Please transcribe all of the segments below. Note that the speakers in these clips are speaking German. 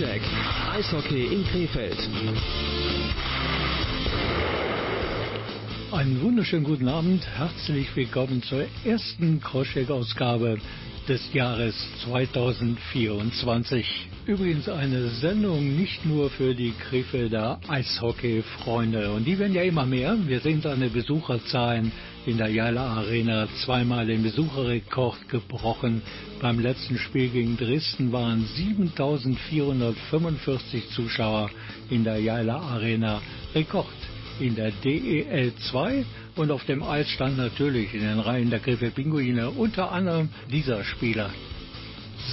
Crosscheck. Eishockey in Krefeld. Einen wunderschönen guten Abend. Herzlich willkommen zur ersten Crosscheck-Ausgabe des Jahres 2024. Übrigens eine Sendung nicht nur für die Krefelder Eishockey-Freunde. Und die werden ja immer mehr. Wir sehen seine Besucherzahlen in der Jala Arena zweimal den Besucherrekord gebrochen. Beim letzten Spiel gegen Dresden waren 7445 Zuschauer in der Jala Arena. Rekord in der DEL 2 und auf dem Eis stand natürlich in den Reihen der Krefeld Pinguine unter anderem dieser Spieler.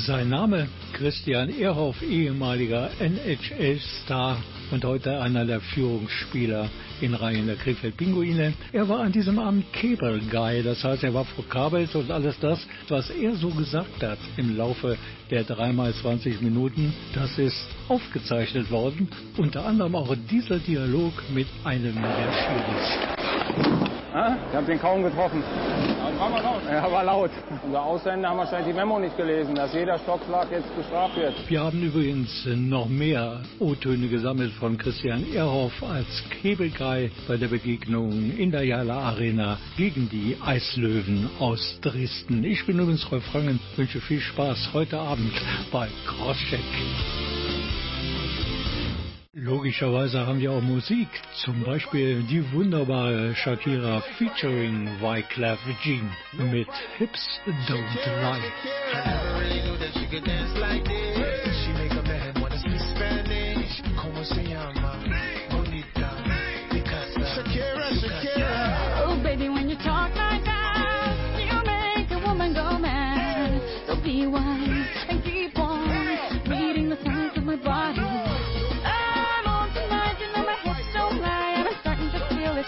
Sein Name Christian Ehrhoff, ehemaliger NHL-Star und heute einer der Führungsspieler in Reihen der Krefeld Pinguine. Er war an diesem Abend Cable Guy, das heißt, er war vor Kabels und alles das, was er so gesagt hat im Laufe der dreimal 20 Minuten, das ist aufgezeichnet worden. Unter anderem auch dieser Dialog mit einem der Schiris. Ah, ich habe den kaum getroffen. Ja, war mal laut. Ja, war laut. Unser Ausländer haben wahrscheinlich die Memo nicht gelesen, dass jeder Stockschlag jetzt bestraft wird. Wir haben übrigens noch mehr O-Töne gesammelt von Christian Ehrhoff als Kebelkai bei der Begegnung in der Jala Arena gegen die Eislöwen aus Dresden. Ich bin übrigens Rolf Frangen, wünsche viel Spaß heute Abend bei Crosscheck. Logischerweise haben wir auch Musik, zum Beispiel die wunderbare Shakira featuring Wyclef Jean mit Hips Don't Lie.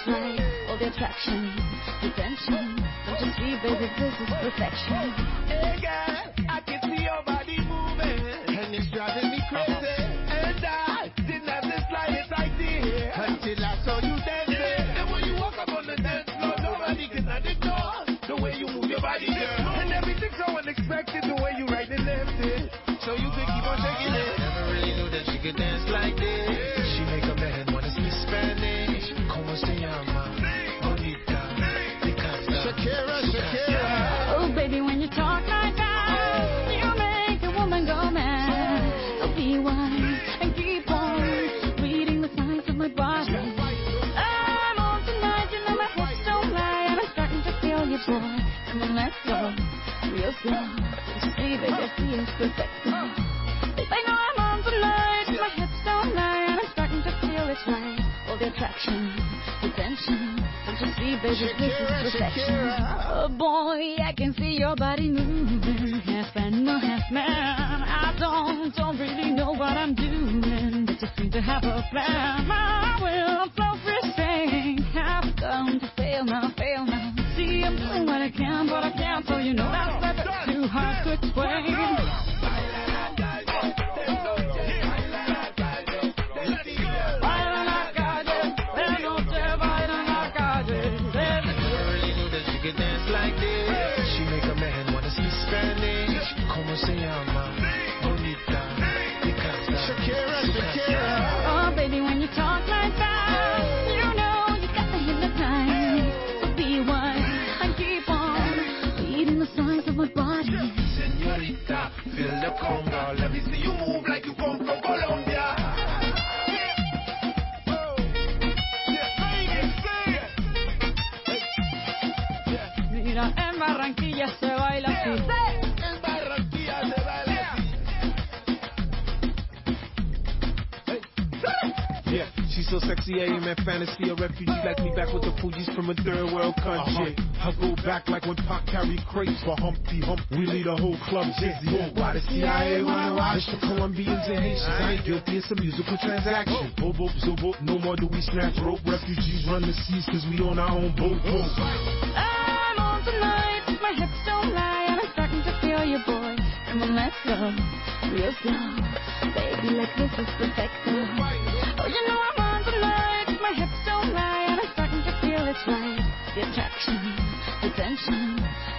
Right. All the attraction, the tension. Don't you see, baby, this is perfection. Hey girl, I can see your body moving, and it's driving me crazy. And I didn't have the slightest idea until I saw you dancing. And when you walk up on the dance floor, nobody can ignore the way you move your body, girl. And everything's so unexpected, the way you right and left it. So you could keep on shaking it. You, go, real slow. You I. I know I'm on tonight, my hips don't lie, and I'm starting to feel it's right. All the attraction, the you this is perfection. Boy, I can see your body moving, half half man. I don't, don't really know what I'm doing, but just seem to have a plan. I will can, but I can't, so you know that's never too hard to explain. So sexy, I am in fantasy. A refugee like me back with the Fugees from a third world country. Uh-huh. I go back like when Pac carried crates for Humpty Hump. We lead a whole club dizzy. Oh, why the CIA wanna watch the Colombians and Haitians? I ain't guilty, it's a musical transaction. Oh. Bobo, zobo, no more do we snatch rope. Refugees run the seas cause we own our own boat. I'm on tonight, my hips don't lie, and I'm starting to feel you, boy. Come on, let's go, real slow. Baby, like this is perfect. Oh, you know I'm on my hips don't lie, and I'm starting to feel it's right. The attraction, the tension.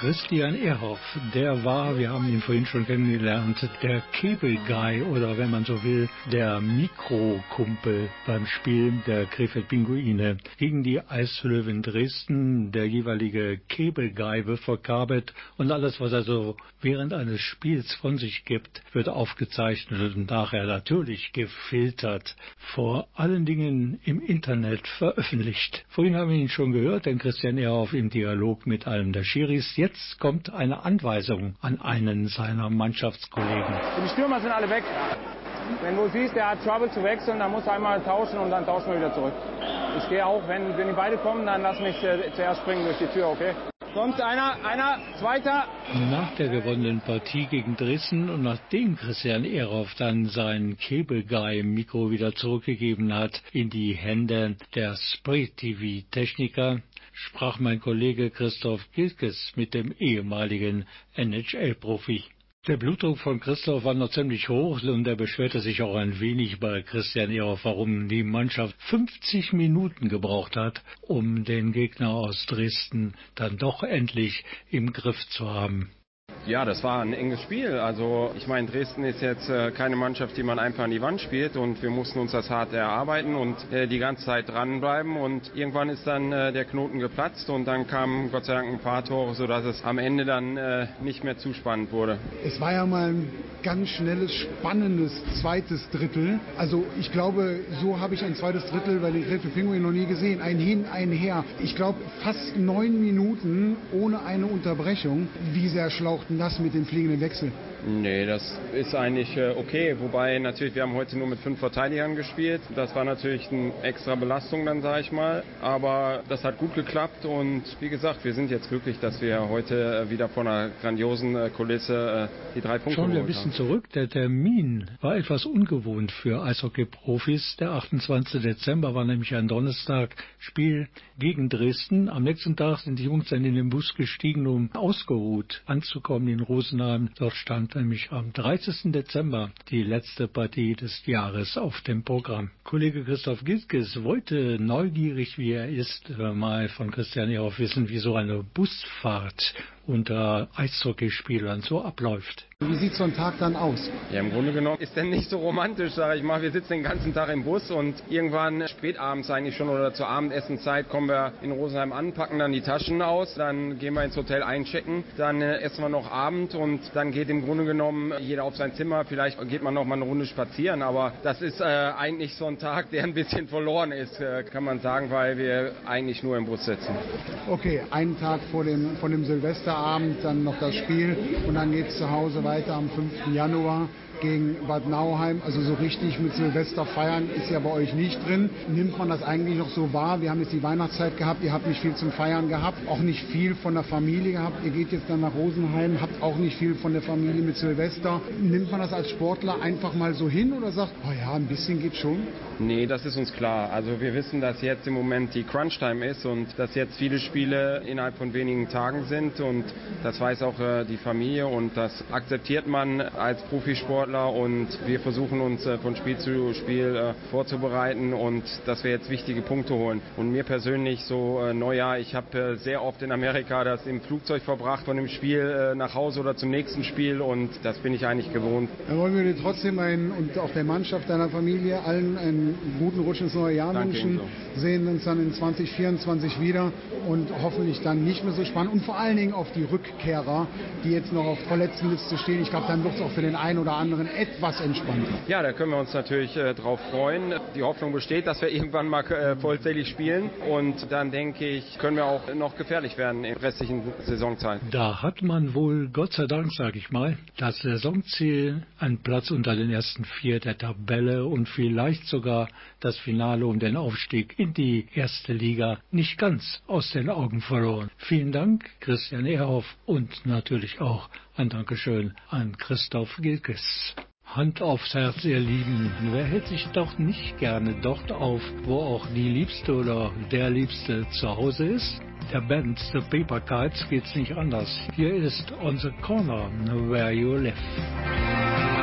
Christian Ehrhoff, der war, wir haben ihn vorhin schon kennengelernt, der Cable Guy oder wenn man so will, der Mikrokumpel beim Spiel der Krefeld Pinguine gegen die Eislöwen Dresden. Der jeweilige Cable Guy wird verkabelt und alles, was er so während eines Spiels von sich gibt, wird aufgezeichnet und nachher natürlich gefiltert. Vor allen Dingen im Internet veröffentlicht. Vorhin haben wir ihn schon gehört, denn Christian Ehrhoff im Dialog mit einem der Schiris. Jetzt kommt eine Anweisung an einen seiner Mannschaftskollegen. Die Stürmer sind alle weg. Wenn du siehst, der hat Trouble zu wechseln, dann muss er einmal tauschen und dann tauschen wir wieder zurück. Ich gehe auch, wenn, wenn die beide kommen, dann lass mich äh, zuerst springen durch die Tür, okay? Kommt einer, einer, zweiter. Nach der gewonnenen Partie gegen Dresden und nachdem Christian Ehrhoff dann sein Cable Guy Mikro wieder zurückgegeben hat in die Hände der Spray TV Techniker, sprach mein Kollege Christoph Gilkes mit dem ehemaligen NHL-Profi. Der Blutdruck von Christoph war noch ziemlich hoch und er beschwerte sich auch ein wenig bei Christian Ehrhoff, warum die Mannschaft 50 Minuten gebraucht hat, um den Gegner aus Dresden dann doch endlich im Griff zu haben. Ja, das war ein enges Spiel. Also ich meine, Dresden ist jetzt äh, keine Mannschaft, die man einfach an die Wand spielt und wir mussten uns das hart erarbeiten und äh, die ganze Zeit dranbleiben und irgendwann ist dann äh, der Knoten geplatzt und dann kamen Gott sei Dank ein paar Tore, sodass es am Ende dann äh, nicht mehr zu spannend wurde. Es war ja mal ein ganz schnelles, spannendes zweites Drittel. Also ich glaube, so habe ich ein zweites Drittel bei den Gräfe Pinguinen noch nie gesehen. Ein Hin, ein Her. Ich glaube, fast neun Minuten ohne eine Unterbrechung. Wie sehr schlauchten das mit dem fliegenden Wechsel? Nee, das ist eigentlich äh, okay. Wobei natürlich, wir haben heute nur mit fünf Verteidigern gespielt. Das war natürlich eine extra Belastung dann, sage ich mal. Aber das hat gut geklappt und wie gesagt, wir sind jetzt glücklich, dass wir heute äh, wieder vor einer grandiosen äh, Kulisse die drei Punkte Schauen wir ein bisschen haben. zurück. Der Termin war etwas ungewohnt für Eishockey-Profis. Der 28. Dezember war nämlich ein Donnerstag Spiel gegen Dresden. Am nächsten Tag sind die Jungs dann in den Bus gestiegen, um ausgeruht anzukommen in Rosenheim. Dort stand nämlich am 30. Dezember die letzte Partie des Jahres auf dem Programm. Kollege Christoph Gilkes wollte neugierig, wie er ist, mal von Christian Ehrhoff wissen, wie so eine Busfahrt unter Eishockeyspielern so abläuft. Wie sieht so ein Tag dann aus? Ja, im Grunde genommen ist der nicht so romantisch, sage ich mal. Wir sitzen den ganzen Tag im Bus und irgendwann spätabends eigentlich schon oder zur Abendessenzeit kommen wir in Rosenheim an, packen dann die Taschen aus, dann gehen wir ins Hotel einchecken, dann äh, essen wir noch Abend und dann geht im Grunde genommen jeder auf sein Zimmer. Vielleicht geht man noch mal eine Runde spazieren, aber das ist äh, eigentlich so ein Tag, der ein bisschen verloren ist, äh, kann man sagen, weil wir eigentlich nur im Bus sitzen. Okay, einen Tag vor dem, vor dem Silvesterabend, dann noch das Spiel und dann geht es zu Hause weiter am 5. Januar gegen Bad Nauheim. Also so richtig mit Silvester feiern ist ja bei euch nicht drin. Nimmt man das eigentlich noch so wahr? Wir haben jetzt die Weihnachtszeit gehabt, ihr habt nicht viel zum Feiern gehabt, auch nicht viel von der Familie gehabt. Ihr geht jetzt dann nach Rosenheim, habt auch nicht viel von der Familie mit Silvester. Nimmt man das als Sportler einfach mal so hin oder sagt, oh ja, ein bisschen geht schon? Nee, das ist uns klar. Also wir wissen, dass jetzt im Moment die Crunch-Time ist und dass jetzt viele Spiele innerhalb von wenigen Tagen sind und das weiß auch äh, die Familie und das akzeptiert man als Profisportler und wir versuchen uns äh, von Spiel zu Spiel äh, vorzubereiten und dass wir jetzt wichtige Punkte holen. Und mir persönlich so äh, Neujahr, ich habe sehr oft in Amerika das im Flugzeug verbracht von dem Spiel nach Hause oder zum nächsten Spiel und das bin ich eigentlich gewohnt. Dann wollen wir dir trotzdem einen, und auch der Mannschaft deiner Familie allen einen guten Rutsch ins neue Jahr Danke wünschen. ebenso. Sehen uns dann in 2024 wieder und hoffentlich dann nicht mehr so spannend. Und vor allen Dingen auf die Rückkehrer, die jetzt noch auf der letzten Liste stehen. Ich glaube, dann wird es auch für den einen oder anderen etwas entspannter. Ja, da können wir uns natürlich äh, drauf freuen. Die Hoffnung besteht, dass wir irgendwann mal äh, vollzählig spielen und dann denke ich, können wir auch noch gefährlich werden in restlichen Saisonzeit. Da hat man wohl, Gott sei Dank, sage ich mal, das Saisonziel, einen Platz unter den ersten vier der Tabelle und vielleicht sogar das Finale um den Aufstieg in die erste Liga nicht ganz aus den Augen verloren. Vielen Dank, Christian Ehrhoff und natürlich auch ein Dankeschön an Christoph Gilkes. Hand aufs Herz, ihr Lieben. Wer hält sich doch nicht gerne dort auf, wo auch die Liebste oder der Liebste zu Hause ist? Der Band The Paper Kites geht's nicht anders. Hier ist On the Corner Where You Live.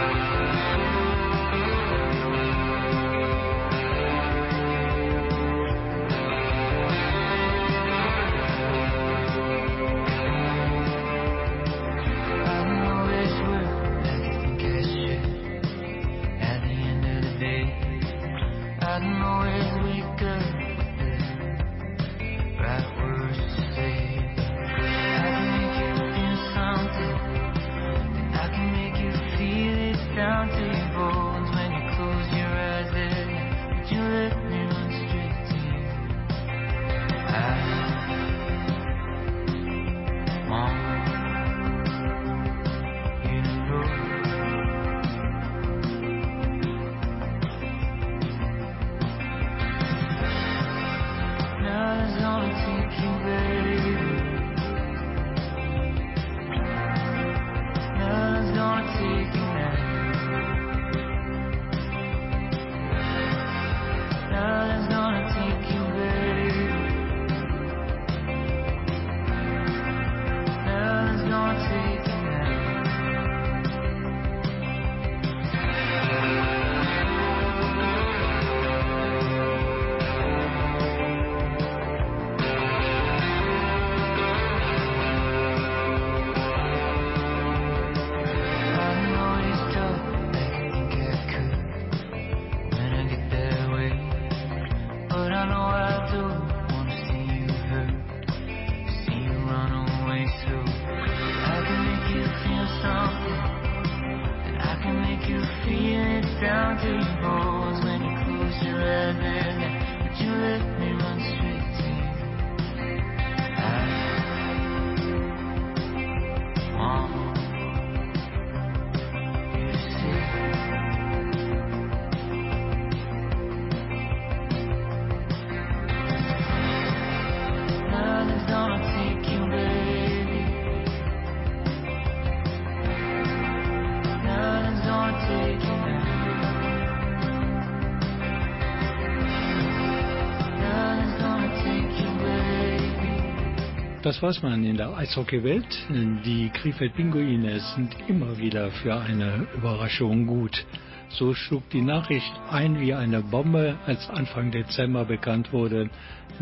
Das weiß man in der Eishockeywelt. Die Krefeld Pinguine sind immer wieder für eine Überraschung gut. So schlug die Nachricht ein wie eine Bombe, als Anfang Dezember bekannt wurde,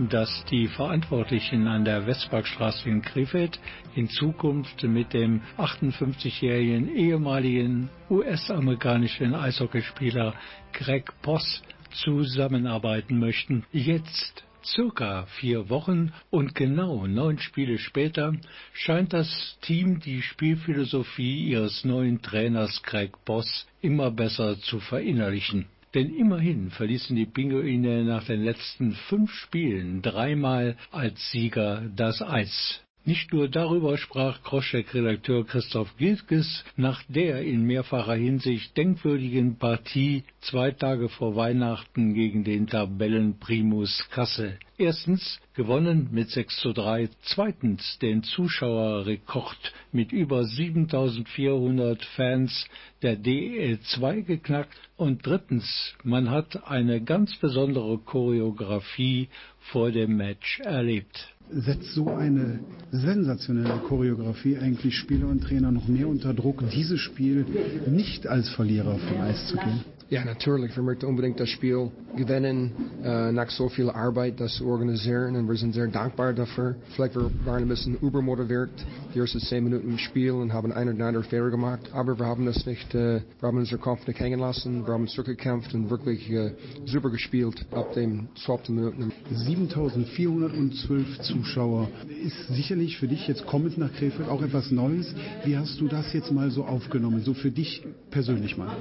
dass die Verantwortlichen an der Westparkstraße in Krefeld in Zukunft mit dem 58-jährigen ehemaligen US-amerikanischen Eishockeyspieler Greg Poss zusammenarbeiten möchten. Jetzt Circa vier Wochen und genau neun Spiele später scheint das Team die Spielphilosophie ihres neuen Trainers Craig Boss immer besser zu verinnerlichen. Denn immerhin verließen die Pinguine nach den letzten fünf Spielen dreimal als Sieger das Eis. Nicht nur darüber sprach Crosscheck-Redakteur Christoph Gilkes nach der in mehrfacher Hinsicht denkwürdigen Partie zwei Tage vor Weihnachten gegen den Tabellenprimus Kassel. Erstens gewonnen mit 6 zu 3, zweitens den Zuschauerrekord mit über 7400 Fans der DEL2 geknackt und drittens, man hat eine ganz besondere Choreografie vor dem Match erlebt. Setzt so eine sensationelle Choreografie eigentlich Spieler und Trainer noch mehr unter Druck, dieses Spiel nicht als Verlierer vom Eis zu gehen? Ja, natürlich. Wir möchten unbedingt das Spiel gewinnen, äh, nach so viel Arbeit das zu organisieren. Und wir sind sehr dankbar dafür. Vielleicht wir waren ein bisschen übermotiviert, die ersten zehn Minuten im Spiel und haben einen oder anderen Fehler gemacht. Aber wir haben das nicht, äh, wir haben unseren Kopf nicht hängen lassen. Wir haben zurückgekämpft und wirklich äh, super gespielt ab dem 12. Minuten. 7412 Zuschauer ist sicherlich für dich jetzt kommend nach Krefeld auch etwas Neues. Wie hast du das jetzt mal so aufgenommen, so für dich persönlich mal?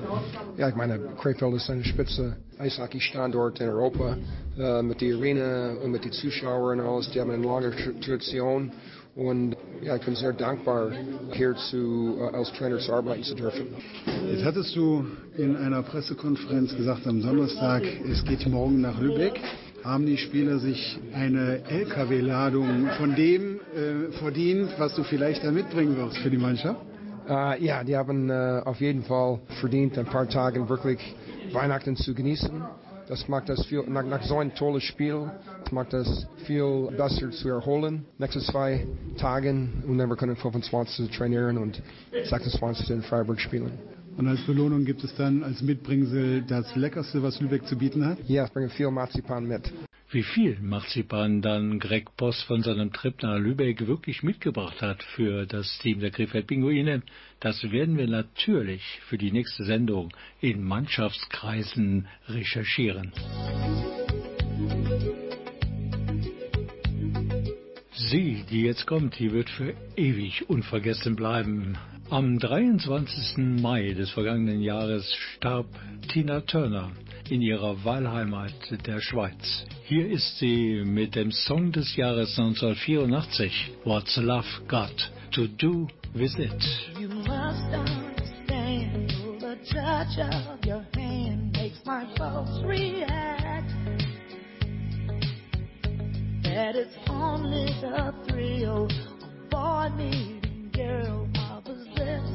Ja, ich meine, Krefeld ist eine spitze Eishockey-Standort in Europa äh, mit der Arena und mit den Zuschauern und alles. Die haben eine lange Tradition. Und ja, ich bin sehr dankbar, hier zu, äh, als Trainer zu arbeiten zu dürfen. Jetzt hattest du in einer Pressekonferenz gesagt am Donnerstag, es geht morgen nach Lübeck. Haben die Spieler sich eine LKW-Ladung von dem äh, verdient, was du vielleicht da mitbringen wirst für die Mannschaft? Äh, ja, die haben äh, auf jeden Fall verdient, ein paar Tage wirklich Weihnachten zu genießen. Das macht das viel, nach, nach so einem tolles Spiel, das macht das viel besser zu erholen. Nächste zwei Tagen und dann wir können 25 trainieren und 26 in Freiburg spielen. Und als Belohnung gibt es dann als Mitbringsel das Leckerste, was Lübeck zu bieten hat? Ja, ich bringe viel Marzipan mit. Wie viel Marzipan dann Greg Boss von seinem Trip nach Lübeck wirklich mitgebracht hat für das Team der Krefeld Pinguine, das werden wir natürlich für die nächste Sendung in Mannschaftskreisen recherchieren. Sie, die jetzt kommt, die wird für ewig unvergessen bleiben. Am 23. Mai des vergangenen Jahres starb Tina Turner in ihrer Wahlheimat der Schweiz. Hier ist sie mit dem Song des Jahres 1984, What's Love Got to Do with It. You must understand the touch of your hand makes my pulse react. That it's only the thrill of boy meeting girl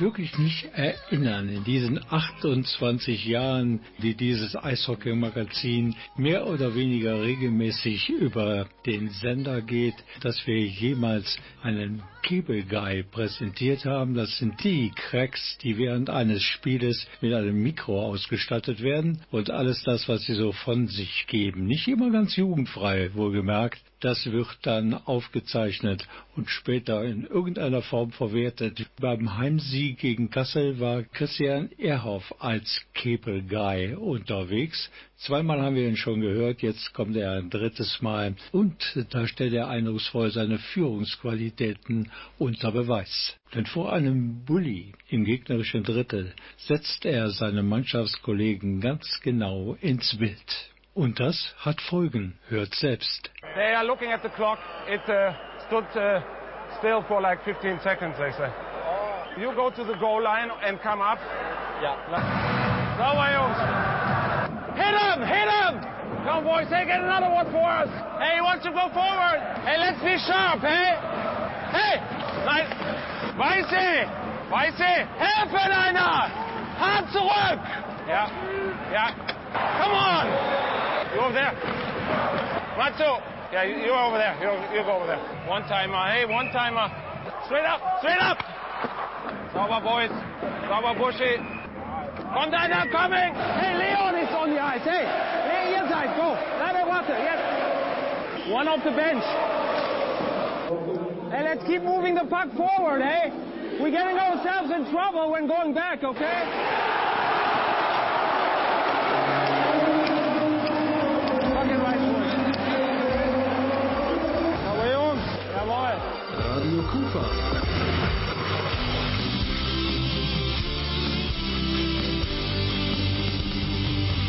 mich wirklich nicht erinnern, in diesen 28 Jahren, die dieses Eishockey-Magazin mehr oder weniger regelmäßig über den Sender geht, dass wir jemals einen Cable Guy präsentiert haben. Das sind die Cracks, die während eines Spieles mit einem Mikro ausgestattet werden und alles das, was sie so von sich geben. Nicht immer ganz jugendfrei, wohlgemerkt. Das wird dann aufgezeichnet und später in irgendeiner Form verwertet. Beim Heimsieg gegen Kassel war Christian Ehrhoff als Cable Guy unterwegs. Zweimal haben wir ihn schon gehört, jetzt kommt er ein drittes Mal und da stellt er eindrucksvoll seine Führungsqualitäten unter Beweis. Denn vor einem Bully im gegnerischen Drittel setzt er seine Mannschaftskollegen ganz genau ins Bild. Und das hat Folgen, hört selbst. They are looking at the clock. It uh, stood uh, still for like 15 seconds, they say. You go to the goal line and come up. Ja. Sauber, Jungs. Hit him! Hit him! Come, boys, hey, get another one for us. Hey, he wants to go forward. Hey, let's be sharp, hey? Hey! Nein. Weiße! Weiße! Helfen einer! Hart zurück! Ja, ja. Come on! You over there. Matsu! Yeah, you- you're over there. You you go over there. One timer. Hey, one timer. Straight up! Straight up! Sauber, boys. Sauber, Buschi. Kommt einer, coming! Hey, Leon is on the ice. Hey, hey, ihr seid, go. Leider warte, yes. One off the bench. Hey, let's keep moving the puck forward, hey? We're getting ourselves in trouble when going back, okay? Jawohl. Radio Kufa.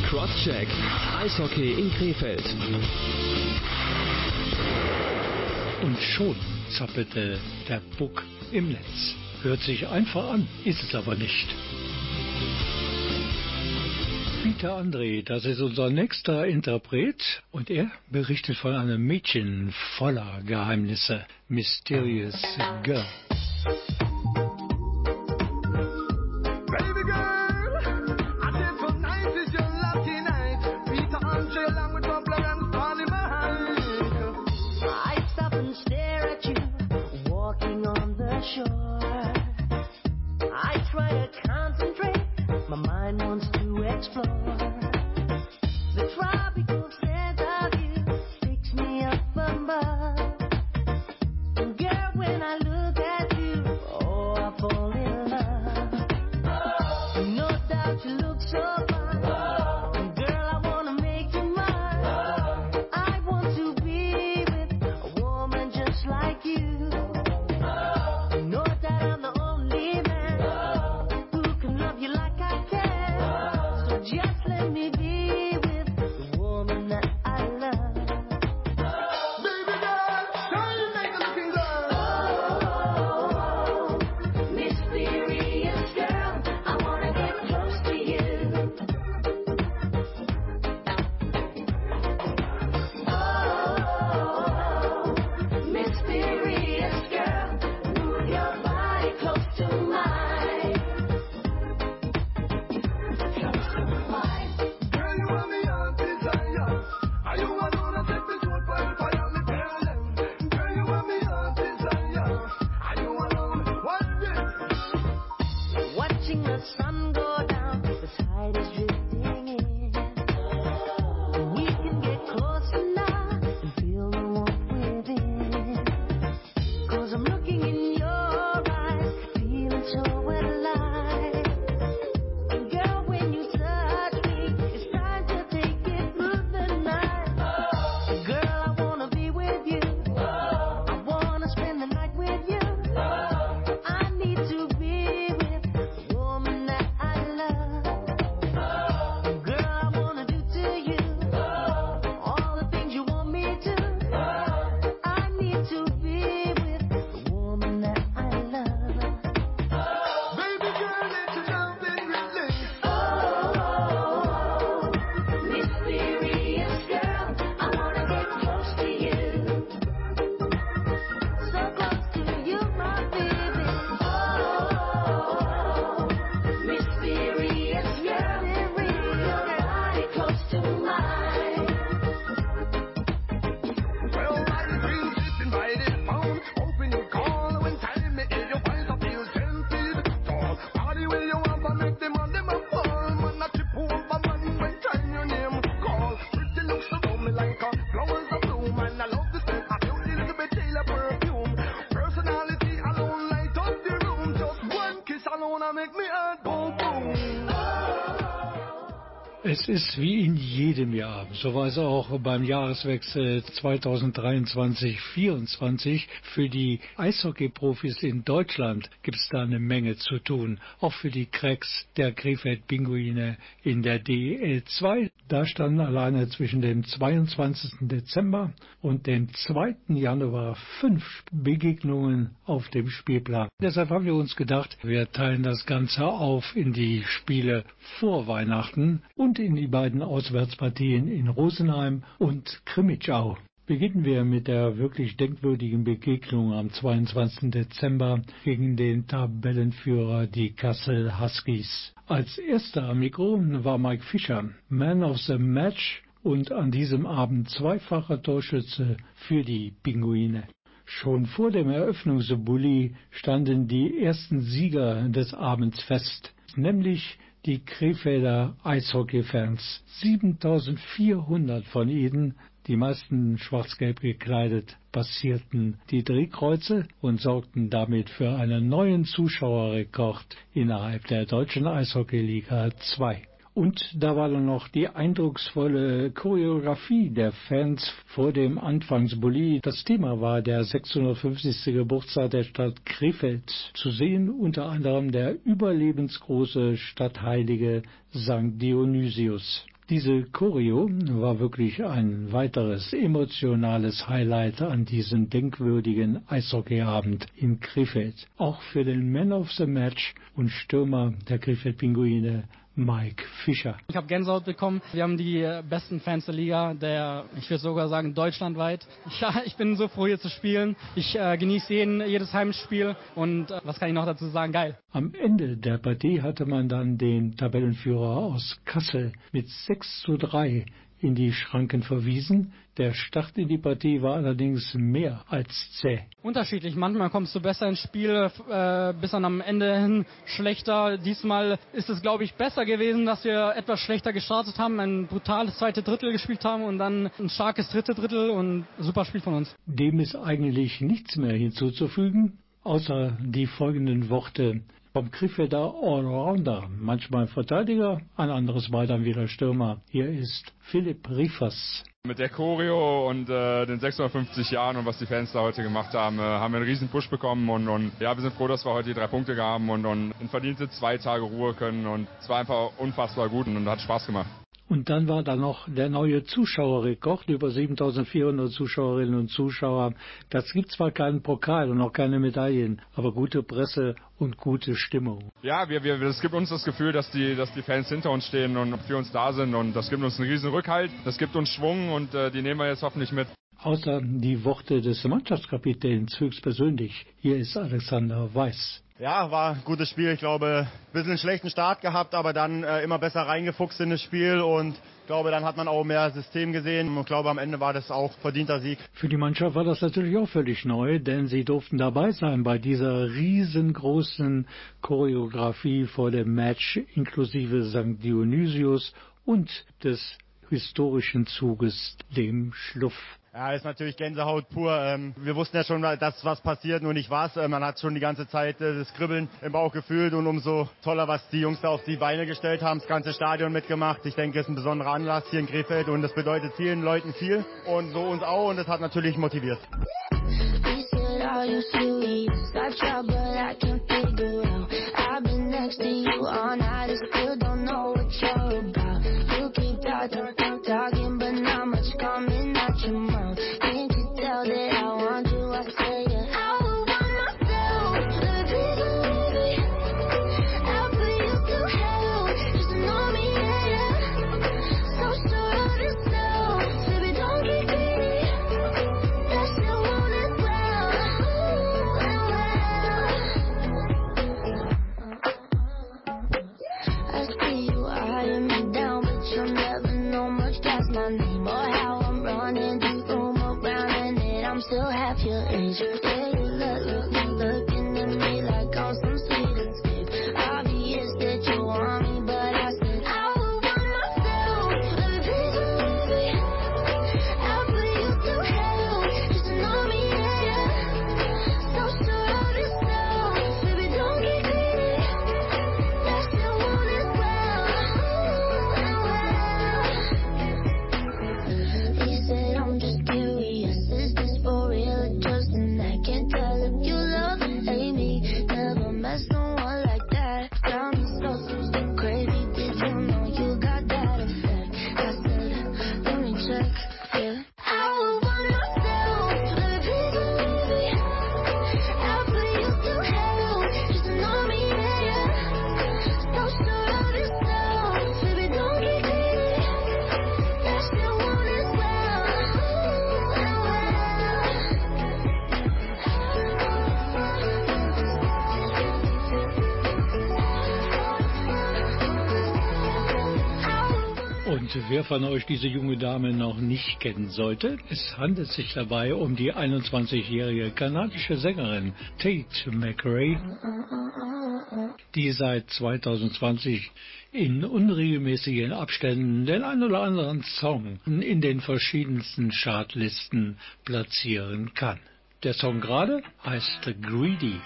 Crosscheck. Eishockey in Krefeld. Und schon zappelte der Buck im Netz. Hört sich einfach an, ist es aber nicht. Peter André, das ist unser nächster Interpret und er berichtet von einem Mädchen voller Geheimnisse. Mysterious Girl. Es ist wie in jedem Jahr, so war es auch beim Jahreswechsel 2023-24. Für die Eishockey-Profis in Deutschland gibt es da eine Menge zu tun. Auch für die Cracks der Krefeld-Pinguine in der DEL 2. Da standen alleine zwischen dem 22. Dezember und dem 2. Januar fünf Begegnungen auf dem Spielplan. Deshalb haben wir uns gedacht, wir teilen das Ganze auf in die Spiele vor Weihnachten und in die beiden Auswärtspartien in Rosenheim und Krimitschau. Beginnen wir mit der wirklich denkwürdigen Begegnung am 22. Dezember gegen den Tabellenführer die Kassel Huskies. Als erster am Mikro war Mike Fischer, Man of the Match und an diesem Abend zweifacher Torschütze für die Pinguine. Schon vor dem Eröffnungsbully standen die ersten Sieger des Abends fest, nämlich die Krefelder Eishockey-Fans. 7400 von ihnen, die meisten schwarz-gelb gekleidet, passierten die Drehkreuze und sorgten damit für einen neuen Zuschauerrekord innerhalb der deutschen Eishockeyliga 2. Und da war dann noch die eindrucksvolle Choreografie der Fans vor dem Anfangsbully. Das Thema war der 650. Geburtstag der Stadt Krefeld. Zu sehen unter anderem der überlebensgroße Stadtheilige St. Dionysius. Diese Choreo war wirklich ein weiteres emotionales Highlight an diesem denkwürdigen Eishockeyabend in Krefeld. Auch für den Man of the Match und Stürmer der Krefeld Pinguine Mike Fischer. Ich habe Gänsehaut bekommen. Wir haben die äh, besten Fans der Liga, der, ich würde sogar sagen, deutschlandweit. Ja, ich bin so froh, hier zu spielen. Ich äh, genieße jeden, jedes Heimspiel und äh, was kann ich noch dazu sagen? Geil. Am Ende der Partie hatte man dann den Tabellenführer aus Kassel mit 6 zu 3 in die Schranken verwiesen. Der Start in die Partie war allerdings mehr als zäh. Unterschiedlich. Manchmal kommst du besser ins Spiel, äh, bis dann am Ende hin schlechter. Diesmal ist es, glaube ich, besser gewesen, dass wir etwas schlechter gestartet haben, ein brutales zweite Drittel gespielt haben und dann ein starkes dritte Drittel und super Spiel von uns. Dem ist eigentlich nichts mehr hinzuzufügen, außer die folgenden Worte vom Krefelder Allrounder, manchmal Verteidiger, ein anderes Mal dann wieder Stürmer. Hier ist Philipp Riefers. Mit der Choreo und äh, den 650 Jahren und was die Fans da heute gemacht haben, äh, haben wir einen riesen Push bekommen und, und ja, wir sind froh, dass wir heute die drei Punkte haben und, und in verdiente zwei Tage Ruhe können und es war einfach unfassbar gut und, und hat Spaß gemacht. Und dann war da noch der neue Zuschauerrekord, über 7400 Zuschauerinnen und Zuschauer. Das gibt zwar keinen Pokal und auch keine Medaillen, aber gute Presse und gute Stimmung. Ja, wir, wir, das gibt uns das Gefühl, dass die, dass die Fans hinter uns stehen und für uns da sind und das gibt uns einen riesen Rückhalt, das gibt uns Schwung und äh, die nehmen wir jetzt hoffentlich mit. Außer die Worte des Mannschaftskapitäns höchstpersönlich. Hier ist Alexander Weiß. Ja, war ein gutes Spiel. Ich glaube, ein bisschen einen schlechten Start gehabt, aber dann äh, immer besser reingefuchst in das Spiel und ich glaube, dann hat man auch mehr System gesehen und ich glaube, am Ende war das auch verdienter Sieg. Für die Mannschaft war das natürlich auch völlig neu, denn sie durften dabei sein bei dieser riesengroßen Choreografie vor dem Match inklusive St. Dionysius und des historischen Zuges, dem Schluff. Ja, ist natürlich Gänsehaut pur. Ähm, wir wussten ja schon, dass was passiert, nur nicht was. Äh, man hat schon die ganze Zeit äh, das Kribbeln im Bauch gefühlt und umso toller, was die Jungs da auf die Beine gestellt haben, das ganze Stadion mitgemacht. Ich denke, es ist ein besonderer Anlass hier in Krefeld und das bedeutet vielen Leuten viel und so uns auch und das hat natürlich motiviert. You wer von euch diese junge Dame noch nicht kennen sollte, es handelt sich dabei um die 21-jährige kanadische Sängerin Tate McRae, die seit 2020 in unregelmäßigen Abständen den ein oder anderen Song in den verschiedensten Chartlisten platzieren kann. Der Song gerade heißt Greedy.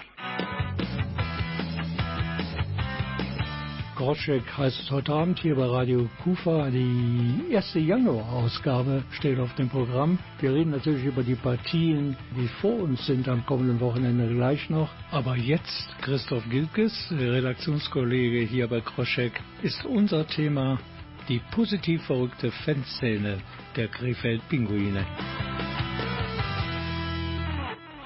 Groschek heißt es heute Abend hier bei Radio Kufa. Die erste Januar-Ausgabe steht auf dem Programm. Wir reden natürlich über die Partien, die vor uns sind am kommenden Wochenende gleich noch. Aber jetzt, Christoph Gilkes, Redaktionskollege hier bei Groschek, ist unser Thema die positiv verrückte Fanszene der Krefeld-Pinguine.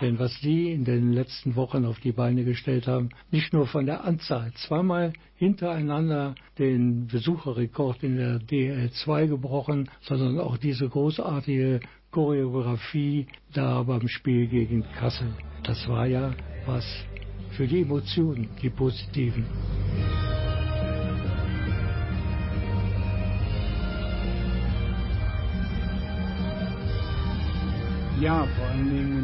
Denn was die in den letzten Wochen auf die Beine gestellt haben, nicht nur von der Anzahl, zweimal hintereinander den Besucherrekord in der DL2 gebrochen, sondern auch diese großartige Choreografie da beim Spiel gegen Kassel. Das war ja was für die Emotionen, die positiven. Ja, vor allen Dingen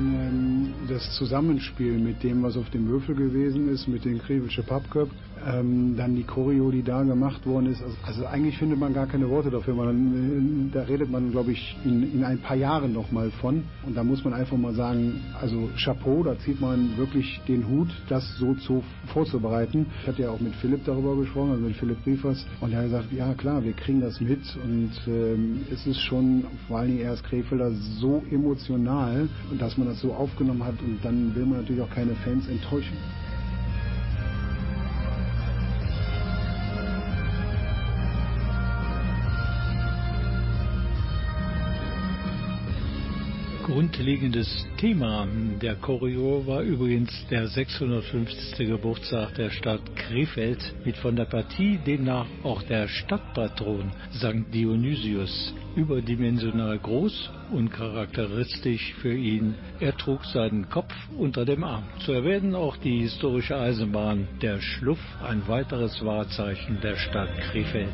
das Zusammenspiel mit dem, was auf dem Würfel gewesen ist, mit den Krevische Pappköp, ähm, dann die Choreo, die da gemacht worden ist. Also, also eigentlich findet man gar keine Worte dafür. Man, äh, da redet man, glaube ich, in, in ein paar Jahren noch mal von. Und da muss man einfach mal sagen, also Chapeau, da zieht man wirklich den Hut, das so zu, vorzubereiten. Ich hatte ja auch mit Philipp darüber gesprochen, also mit Philipp Briefers. Und er hat gesagt, ja klar, wir kriegen das mit. Und ähm, es ist schon, vor allen Dingen er als Krefelder, so emotional, dass man das so aufgenommen hat. Und dann will man natürlich auch keine Fans enttäuschen. Grundlegendes Thema der Choreo war übrigens der 650. Geburtstag der Stadt Krefeld mit von der Partie demnach auch der Stadtpatron St. Dionysius. Überdimensional groß und charakteristisch für ihn, er trug seinen Kopf unter dem Arm. Zu erwähnen auch die historische Eisenbahn, der Schluff, ein weiteres Wahrzeichen der Stadt Krefeld.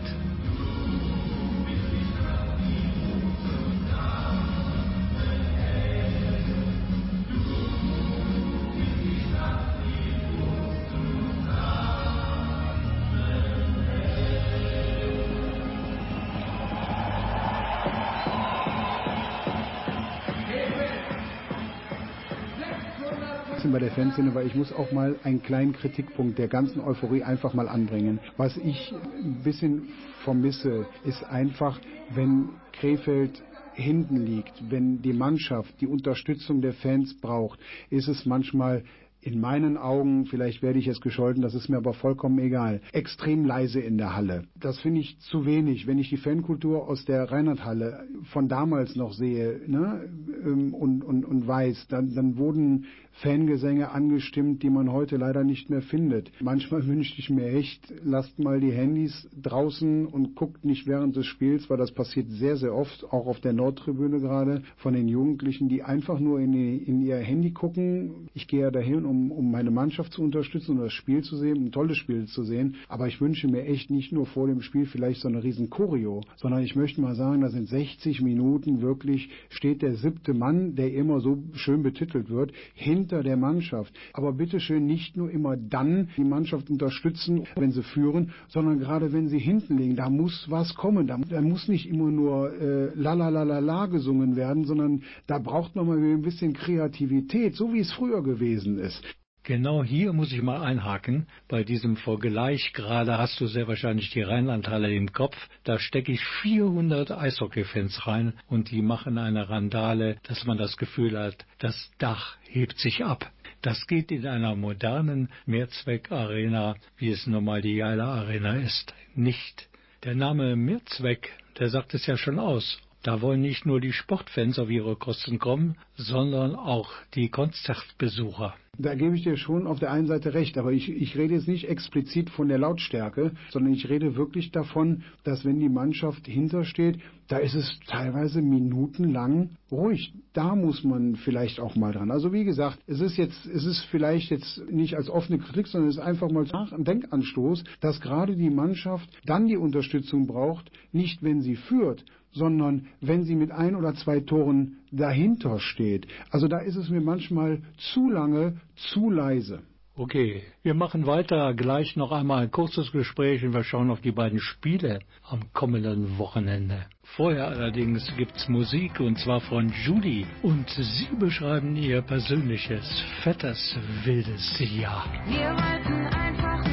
Der Fanszene, weil ich muss auch mal einen kleinen Kritikpunkt der ganzen Euphorie einfach mal anbringen. Was ich ein bisschen vermisse, ist einfach, wenn Krefeld hinten liegt, wenn die Mannschaft die Unterstützung der Fans braucht, ist es manchmal in meinen Augen, vielleicht werde ich es gescholten, das ist mir aber vollkommen egal, extrem leise in der Halle. Das finde ich zu wenig. Wenn ich die Fankultur aus der Rheinlandhalle von damals noch sehe ne, und, und, und weiß, dann, dann wurden Fangesänge angestimmt, die man heute leider nicht mehr findet. Manchmal wünschte ich mir echt, lasst mal die Handys draußen und guckt nicht während des Spiels, weil das passiert sehr, sehr oft, auch auf der Nordtribüne gerade, von den Jugendlichen, die einfach nur in, die, in ihr Handy gucken. Ich gehe ja dahin, um, um meine Mannschaft zu unterstützen und das Spiel zu sehen, ein tolles Spiel zu sehen. Aber ich wünsche mir echt nicht nur vor dem Spiel vielleicht so eine riesen Choreo, sondern ich möchte mal sagen, da sind 60 Minuten wirklich, steht der siebte Mann, der immer so schön betitelt wird, hinter der Mannschaft. Aber bitteschön nicht nur immer dann die Mannschaft unterstützen, wenn sie führen, sondern gerade wenn sie hinten liegen. Da muss was kommen. Da, da muss nicht immer nur äh, la la la la gesungen werden, sondern da braucht man mal ein bisschen Kreativität, so wie es früher gewesen ist. Genau hier muss ich mal einhaken. Bei diesem Vergleich gerade hast du sehr wahrscheinlich die Rheinlandhalle im Kopf. Da stecke ich 400 Eishockey-Fans rein und die machen eine Randale, dass man das Gefühl hat, das Dach hebt sich ab. Das geht in einer modernen Mehrzweckarena, wie es nun mal die Jaila Arena ist, nicht. Der Name Mehrzweck, der sagt es ja schon aus. Da wollen nicht nur die Sportfans auf ihre Kosten kommen, sondern auch die Konzertbesucher. Da gebe ich dir schon auf der einen Seite recht, aber ich, ich rede jetzt nicht explizit von der Lautstärke, sondern ich rede wirklich davon, dass wenn die Mannschaft hintersteht, da ist es teilweise minutenlang ruhig. Da muss man vielleicht auch mal dran. Also wie gesagt, es ist jetzt, es ist vielleicht jetzt nicht als offene Kritik, sondern es ist einfach mal ein Denkanstoß, dass gerade die Mannschaft dann die Unterstützung braucht, nicht wenn sie führt, sondern wenn sie mit ein oder zwei Toren dahinter steht. Also da ist es mir manchmal zu lange, zu leise. Okay, wir machen weiter. Gleich noch einmal ein kurzes Gespräch und wir schauen auf die beiden Spiele am kommenden Wochenende. Vorher allerdings gibt's Musik und zwar von Judy und sie beschreiben ihr persönliches, fettes, wildes Jahr. Wir wollten einfach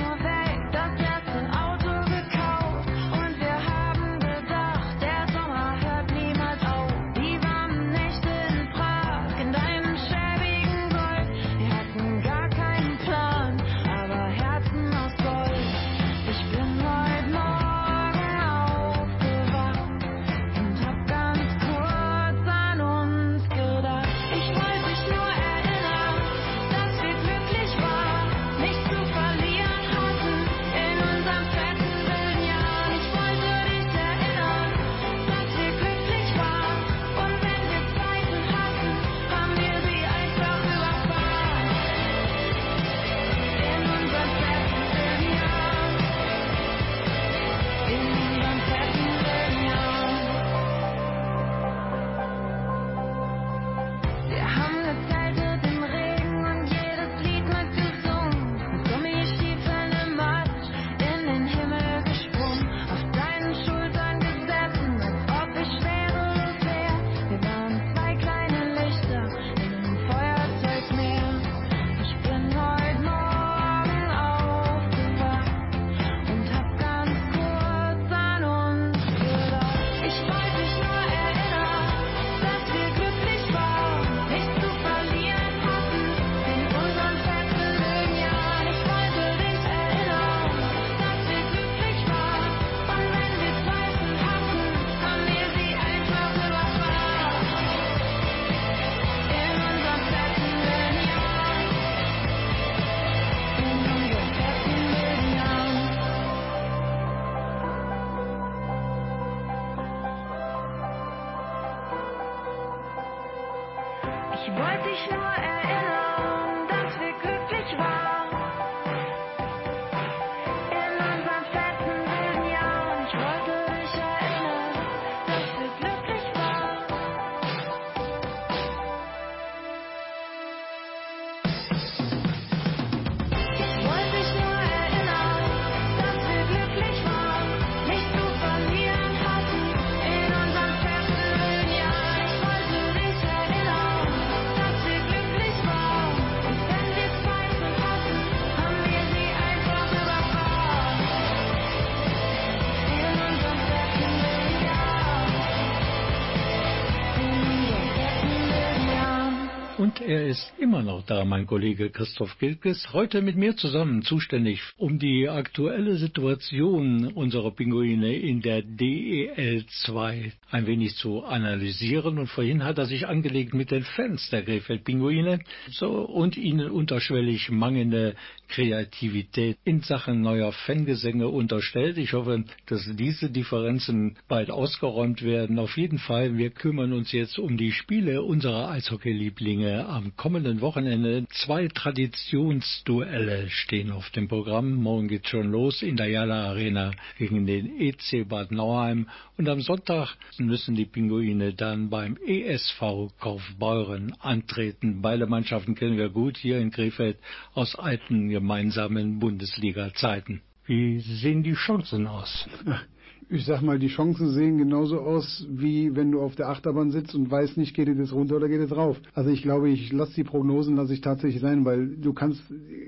immer noch da, mein Kollege Christoph Gilkes, heute mit mir zusammen zuständig, um die aktuelle Situation unserer Pinguine in der DEL 2 ein wenig zu analysieren. Und vorhin hat er sich angelegt mit den Fans der Krefeld-Pinguine so, und ihnen unterschwellig mangelnde Kreativität in Sachen neuer Fangesänge unterstellt. Ich hoffe, dass diese Differenzen bald ausgeräumt werden. Auf jeden Fall, wir kümmern uns jetzt um die Spiele unserer Eishockey-Lieblinge am kommenden Wochenende. Zwei Traditionsduelle stehen auf dem Programm. Morgen geht's schon los in der Jala Arena gegen den EC Bad Nauheim. Und am Sonntag müssen die Pinguine dann beim ESV Kaufbeuren antreten. Beide Mannschaften kennen wir gut hier in Krefeld aus alten gemeinsamen Bundesliga-Zeiten. Wie sehen die Chancen aus? Ich sag mal, die Chancen sehen genauso aus, wie wenn du auf der Achterbahn sitzt und weißt nicht, geht es runter oder geht es rauf. Also ich glaube, ich lasse die Prognosen, lasse ich tatsächlich sein, weil du kannst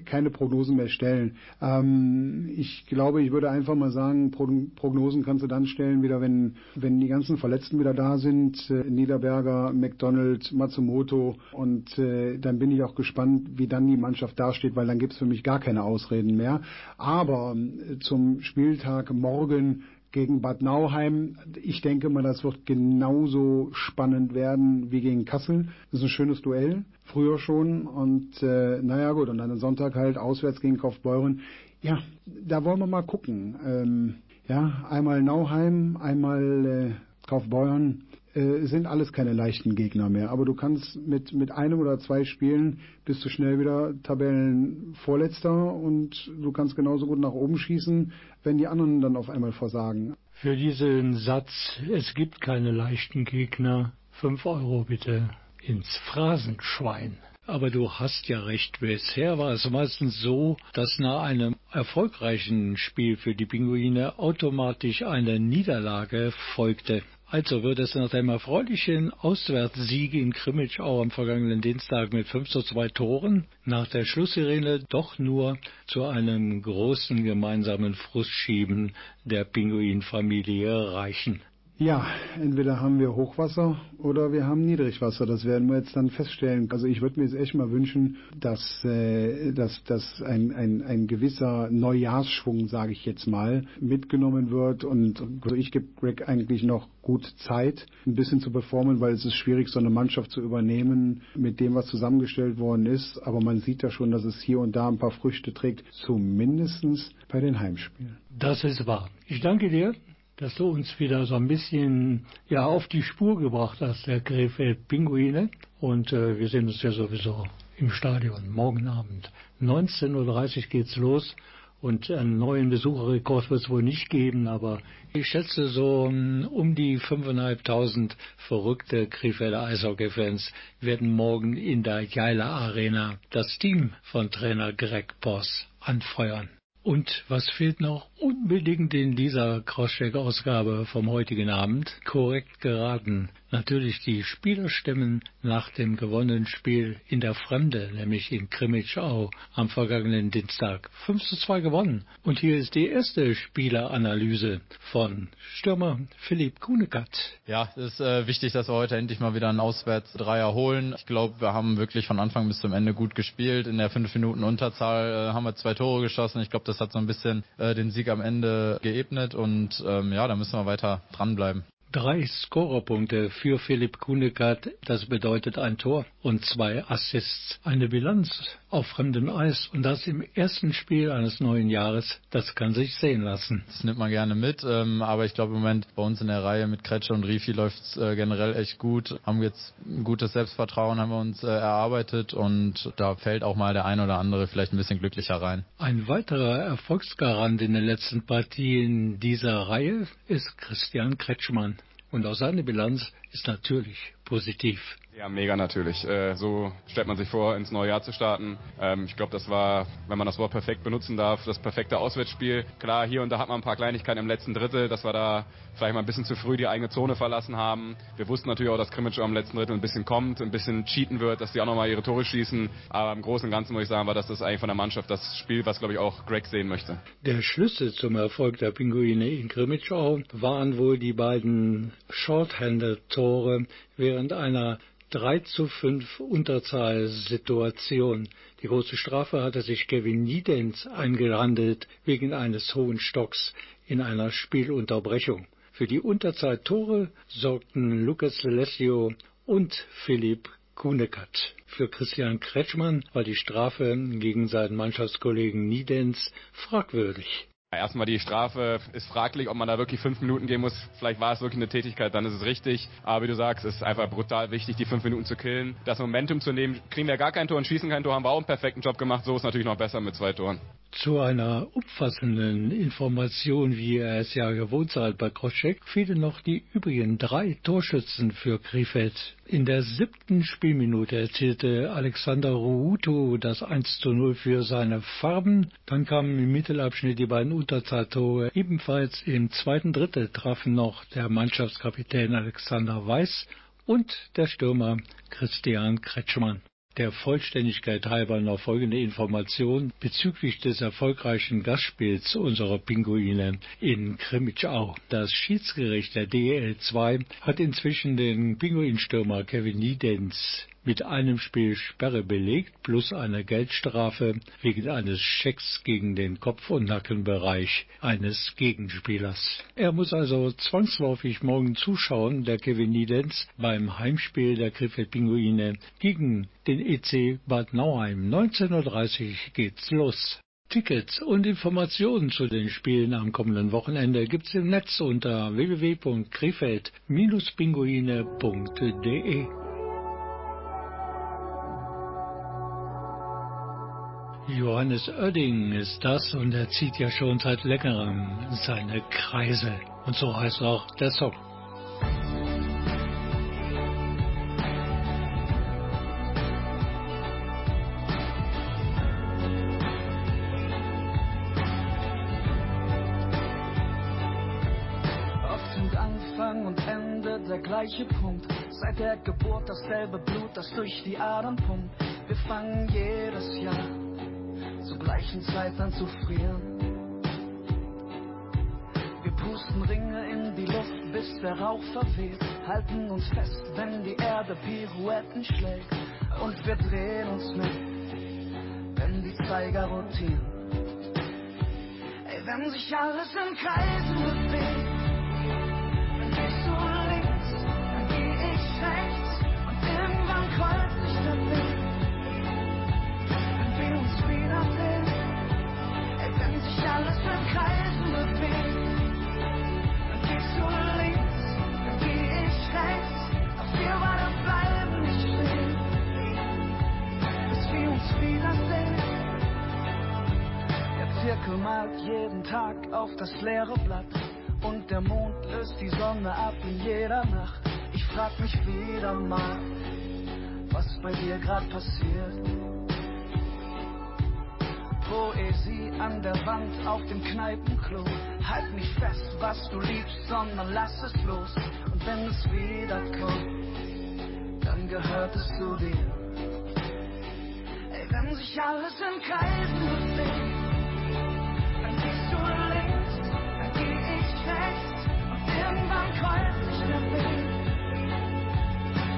keine Prognosen mehr stellen. Ähm, ich glaube, ich würde einfach mal sagen, Pro Prognosen kannst du dann stellen, wieder wenn, wenn die ganzen Verletzten wieder da sind, äh, Niederberger, McDonald, Matsumoto und äh, dann bin ich auch gespannt, wie dann die Mannschaft dasteht, weil dann gibt's für mich gar keine Ausreden mehr. Aber äh, zum Spieltag morgen gegen Bad Nauheim. Ich denke mal, das wird genauso spannend werden wie gegen Kassel. Das ist ein schönes Duell, früher schon. Und äh, naja gut, und dann am Sonntag halt auswärts gegen Kaufbeuren. Ja, da wollen wir mal gucken. Ähm, ja, einmal Nauheim, einmal äh, Kaufbeuren äh, sind alles keine leichten Gegner mehr. Aber du kannst mit, mit einem oder zwei Spielen bist du schnell wieder Tabellenvorletzter und du kannst genauso gut nach oben schießen, wenn die anderen dann auf einmal versagen. Für diesen Satz, es gibt keine leichten Gegner, fünf Euro bitte ins Phrasenschwein. Aber du hast ja recht, bisher war es meistens so, dass nach einem erfolgreichen Spiel für die Pinguine automatisch eine Niederlage folgte. Also wird es nach dem erfreulichen Auswärtssieg in Krimitschau am vergangenen Dienstag mit 5 zu 2 Toren nach der Schlusssirene doch nur zu einem großen gemeinsamen Frustschieben der Pinguinfamilie reichen. Ja, entweder haben wir Hochwasser oder wir haben Niedrigwasser. Das werden wir jetzt dann feststellen. Also ich würde mir jetzt echt mal wünschen, dass, äh, dass, dass ein, ein, ein gewisser Neujahrsschwung, sage ich jetzt mal, mitgenommen wird. Und also ich gebe Greg eigentlich noch gut Zeit, ein bisschen zu performen, weil es ist schwierig, so eine Mannschaft zu übernehmen mit dem, was zusammengestellt worden ist. Aber man sieht ja schon, dass es hier und da ein paar Früchte trägt, zumindestens bei den Heimspielen. Das ist wahr. Ich danke dir dass du uns wieder so ein bisschen ja auf die Spur gebracht hast, der Krefeld Pinguine. Und äh, wir sehen uns ja sowieso im Stadion morgen Abend. 19.30 Uhr geht's los. Und einen neuen Besucherrekord wird es wohl nicht geben, aber ich schätze so um die 5.500 verrückte Krefelder Eishockey-Fans werden morgen in der Jaila Arena das Team von Trainer Greg Boss anfeuern. Und was fehlt noch unbedingt in dieser Crosscheck-Ausgabe vom heutigen Abend? Korrekt geraten. Natürlich die Spielerstimmen nach dem gewonnenen Spiel in der Fremde, nämlich in Krimitschau am vergangenen Dienstag. 5 zu 2 gewonnen. Und hier ist die erste Spieleranalyse von Stürmer Philipp Kunekat. Ja, es ist äh, wichtig, dass wir heute endlich mal wieder einen Auswärtsdreier holen. Ich glaube, wir haben wirklich von Anfang bis zum Ende gut gespielt. In der 5 Minuten Unterzahl äh, haben wir zwei Tore geschossen. Ich glaube, das hat so ein bisschen äh, den Sieg am Ende geebnet und ähm, ja, da müssen wir weiter dranbleiben. Drei Scorerpunkte für Philipp Kunekat, das bedeutet ein Tor. und zwei Assists. Eine Bilanz auf fremdem Eis und das im ersten Spiel eines neuen Jahres, das kann sich sehen lassen. Das nimmt man gerne mit, ähm, aber ich glaube im Moment bei uns in der Reihe mit Kretsche und Rifi läuft es äh, generell echt gut. Haben jetzt ein gutes Selbstvertrauen, haben wir uns äh, erarbeitet und da fällt auch mal der ein oder andere vielleicht ein bisschen glücklicher rein. Ein weiterer Erfolgsgarant in den letzten Partien dieser Reihe ist Christian Kretschmann. Und auch seine Bilanz ist natürlich positiv. Ja, mega natürlich. Äh, so stellt man sich vor, ins neue Jahr zu starten. Ähm, ich glaube, das war, wenn man das Wort perfekt benutzen darf, das perfekte Auswärtsspiel. Klar, hier und da hat man ein paar Kleinigkeiten im letzten Drittel, dass wir da vielleicht mal ein bisschen zu früh die eigene Zone verlassen haben. Wir wussten natürlich auch, dass Krimitsch am letzten Drittel ein bisschen kommt, ein bisschen cheaten wird, dass die auch nochmal ihre Tore schießen. Aber im Großen und Ganzen muss ich sagen, war das das eigentlich von der Mannschaft das Spiel, was, glaube ich, auch Greg sehen möchte. Der Schlüssel zum Erfolg der Pinguine in Krimitschau waren wohl die beiden Shorthanded-Tore während einer 3 zu 5 Unterzahlsituation. Die große Strafe hatte sich Kevin Niedens eingehandelt wegen eines hohen Stocks in einer Spielunterbrechung. Für die Unterzahltore sorgten Lucas Alessio und Philipp Kunekat. Für Christian Kretschmann war die Strafe gegen seinen Mannschaftskollegen Niedens fragwürdig. Erstmal die Strafe ist fraglich, ob man da wirklich fünf Minuten gehen muss. Vielleicht war es wirklich eine Tätigkeit, dann ist es richtig. Aber wie du sagst, es ist einfach brutal wichtig, die fünf Minuten zu killen. Das Momentum zu nehmen, kriegen wir gar kein Tor und schießen kein Tor, haben wir auch einen perfekten Job gemacht. So ist natürlich noch besser mit zwei Toren. Zu einer umfassenden Information, wie er es ja gewohnt seid bei Kroschek, fehlen noch die übrigen drei Torschützen für Krefeld. In der siebten Spielminute erzielte Alexander Ruuto das 1 zu 0 für seine Farben. Dann kamen im Mittelabschnitt die beiden Unterzahltore. Ebenfalls im zweiten Drittel trafen noch der Mannschaftskapitän Alexander Weiß und der Stürmer Christian Kretschmann. Der Vollständigkeit halber noch folgende Information bezüglich des erfolgreichen Gastspiels unserer Pinguine in Krimitschau. Das Schiedsgericht der DEL 2 hat inzwischen den Pinguinstürmer Kevin Niedens mit einem Spiel Sperre belegt plus eine Geldstrafe wegen eines Schecks gegen den Kopf- und Nackenbereich eines Gegenspielers. Er muss also zwangsläufig morgen zuschauen, der Kevin Niedens, beim Heimspiel der Krefeld Pinguine gegen den EC Bad Nauheim. 19.30 Uhr geht's los. Tickets und Informationen zu den Spielen am kommenden Wochenende gibt's im Netz unter www.krefeld-pinguine.de. Johannes Oerding ist das und er zieht ja schon seit längerem seine Kreise. Und so heißt auch der Song. Gleiche Punkt. Seit der Geburt dasselbe Blut, das durch die Adern pumpt. Wir fangen jedes Jahr zur gleichen Zeit an zu frieren. Wir pusten Ringe in die Luft, bis der Rauch verweht. Halten uns fest, wenn die Erde Pirouetten schlägt. Und wir drehen uns mit, wenn die Zeiger rotieren. Ey, wenn sich alles in Kreisen bewegt. Zirkel malt jeden Tag auf das leere Blatt. Und der Mond löst die Sonne ab in jeder Nacht. Ich frag mich wieder mal, was bei dir grad passiert. Poesie an der Wand auf dem Kneipenklo. Halt nicht fest, was du liebst, sondern lass es los. Und wenn es wiederkommt, dann gehört es zu dir. Ey, wenn sich alles in Kreisen bewegt, irgendwann kreuzt sich.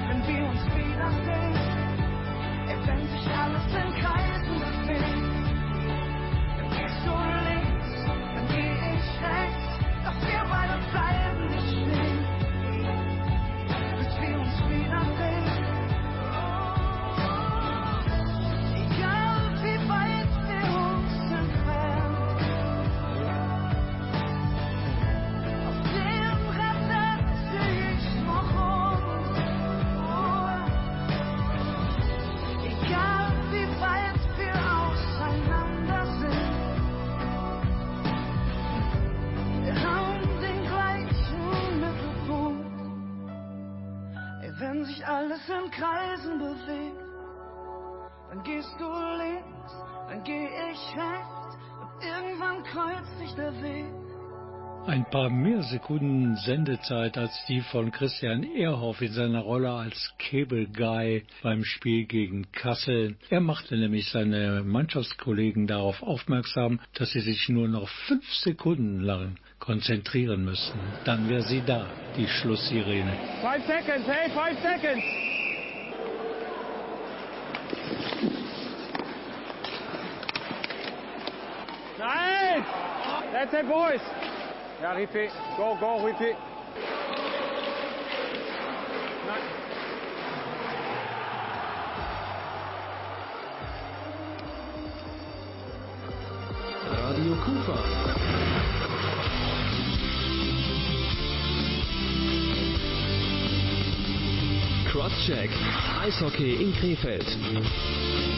Wenn wir uns wiedersehen, alles in. Kreisen dann gehst du Kreisen bewegt. Dann gehst du links, dann geh ich rechts und irgendwann kreuzt sich der Weg. Ein paar mehr Sekunden Sendezeit als die von Christian Ehrhoff in seiner Rolle als Cable Guy beim Spiel gegen Kassel. Er machte nämlich seine Mannschaftskollegen darauf aufmerksam, dass sie sich nur noch fünf Sekunden lang konzentrieren müssen. Dann wäre sie da, die Schlusssirene. Five seconds, hey, five seconds. Nice! That's it, boys. Ja, Rifi. Go, go, Rifi. Radio Kufa. Crosscheck. Eishockey in Krefeld.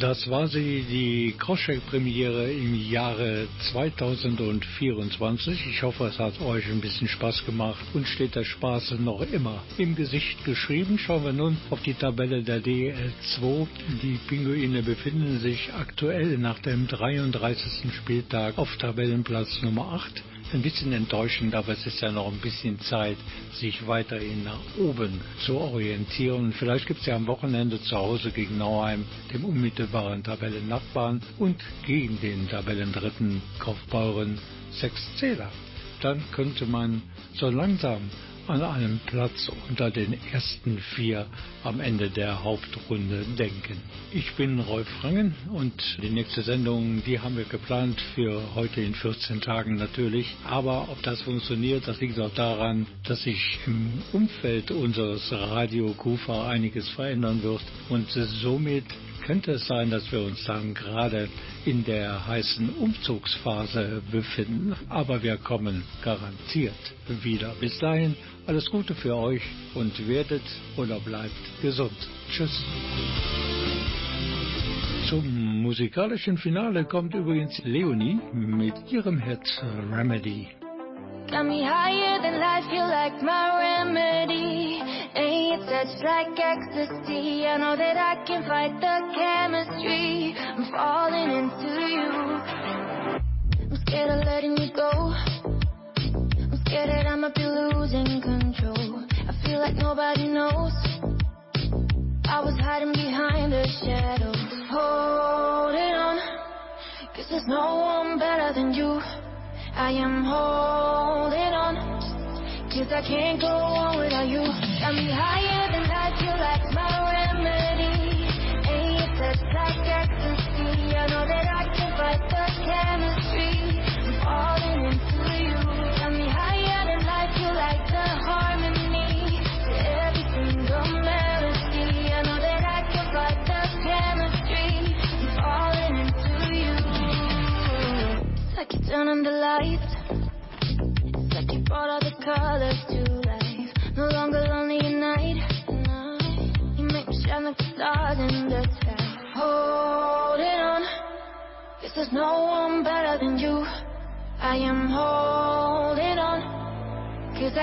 Das war sie, die Crosscheck-Premiere im Jahre 2024. Ich hoffe, es hat euch ein bisschen Spaß gemacht und steht der Spaß noch immer im Gesicht geschrieben. Schauen wir nun auf die Tabelle der DL2. Die Pinguine befinden sich aktuell nach dem 33. Spieltag auf Tabellenplatz Nummer 8 ein bisschen enttäuschend, aber es ist ja noch ein bisschen Zeit, sich weiterhin nach oben zu orientieren. Vielleicht gibt es ja am Wochenende zu Hause gegen Nauheim, dem unmittelbaren Tabellennachbarn, und gegen den Tabellendritten Kaufbeuren sechs Zähler. Dann könnte man so langsam an einem Platz unter den ersten vier am Ende der Hauptrunde denken. Ich bin Rolf Rangen und die nächste Sendung, die haben wir geplant für heute in 14 Tagen natürlich. Aber ob das funktioniert, das liegt auch daran, dass sich im Umfeld unseres Radio Kufa einiges verändern wird und somit könnte es sein, dass wir uns dann gerade in der heißen Umzugsphase befinden. Aber wir kommen garantiert wieder. Bis dahin alles Gute für euch und werdet oder bleibt gesund. Tschüss. Zum musikalischen Finale kommt übrigens Leonie mit ihrem Hit Remedy. Got me higher than life, you like my remedy. Ain't your touch like ecstasy. I know that I can fight the chemistry. I'm falling into you. I'm scared of letting you go. Scared that I might be losing control. I feel like nobody knows. I was hiding behind the shadows. Holding on. Cause there's no one better than you. I am holding on, cause I can't go on without you. Got me higher than life, you like my remedy. Ain't your touch like ecstasy. I know that I can fight the chemistry. I'm falling into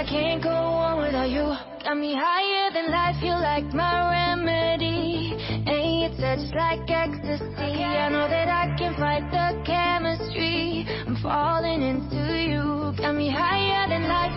I can't go on without you. Got me higher than life, you like my remedy. Ain't your touch like ecstasy. I know that I can fight the chemistry. I'm falling into you. Got me higher than life,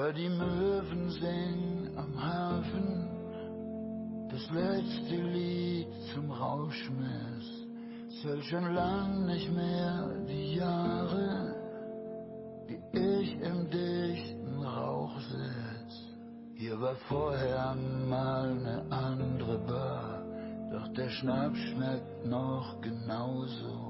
hör die Möwen singen am Hafen. das letzte Lied zum Rauschmiss. Zähl schon lang nicht mehr die Jahre, die ich im dichten Rauch sitz. Hier war vorher mal ne andere Bar, doch der Schnaps schmeckt noch genauso.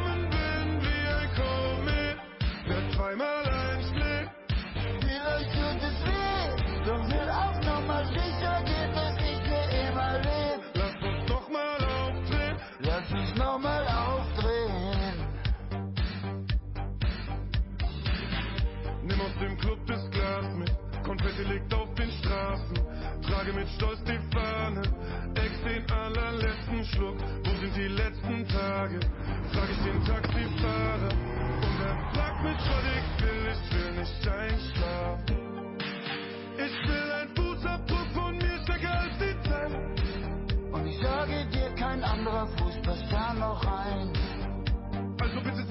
Konfetti liegt auf den Straßen. Trage mit Stolz die Fahne, ex den allerletzten Schluck. Wo sind die letzten Tage? Frag ich den Taxifahrer. Und er fragt mich, was ich will, ich will nicht einschlafen. Ich will ein Fußabdruck von mir stärker als die Zeit. Und ich sage dir, kein anderer Fuß passt da noch rein. Also bitte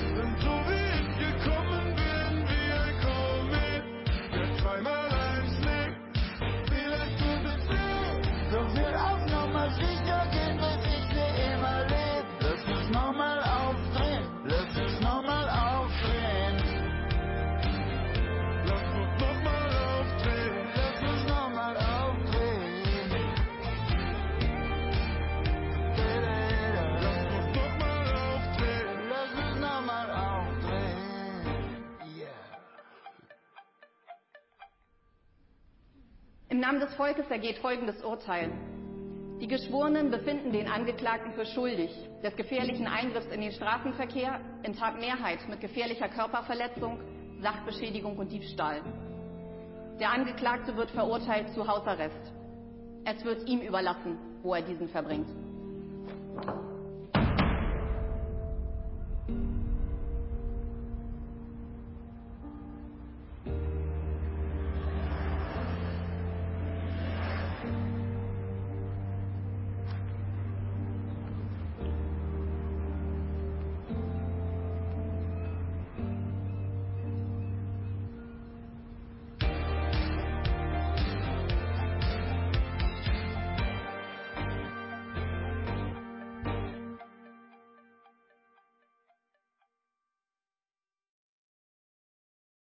Namen des Volkes ergeht folgendes Urteil. Die Geschworenen befinden den Angeklagten für schuldig des gefährlichen Eingriffs in den Straßenverkehr in Tatmehrheit mit gefährlicher Körperverletzung, Sachbeschädigung und Diebstahl. Der Angeklagte wird verurteilt zu Hausarrest. Es wird ihm überlassen, wo er diesen verbringt.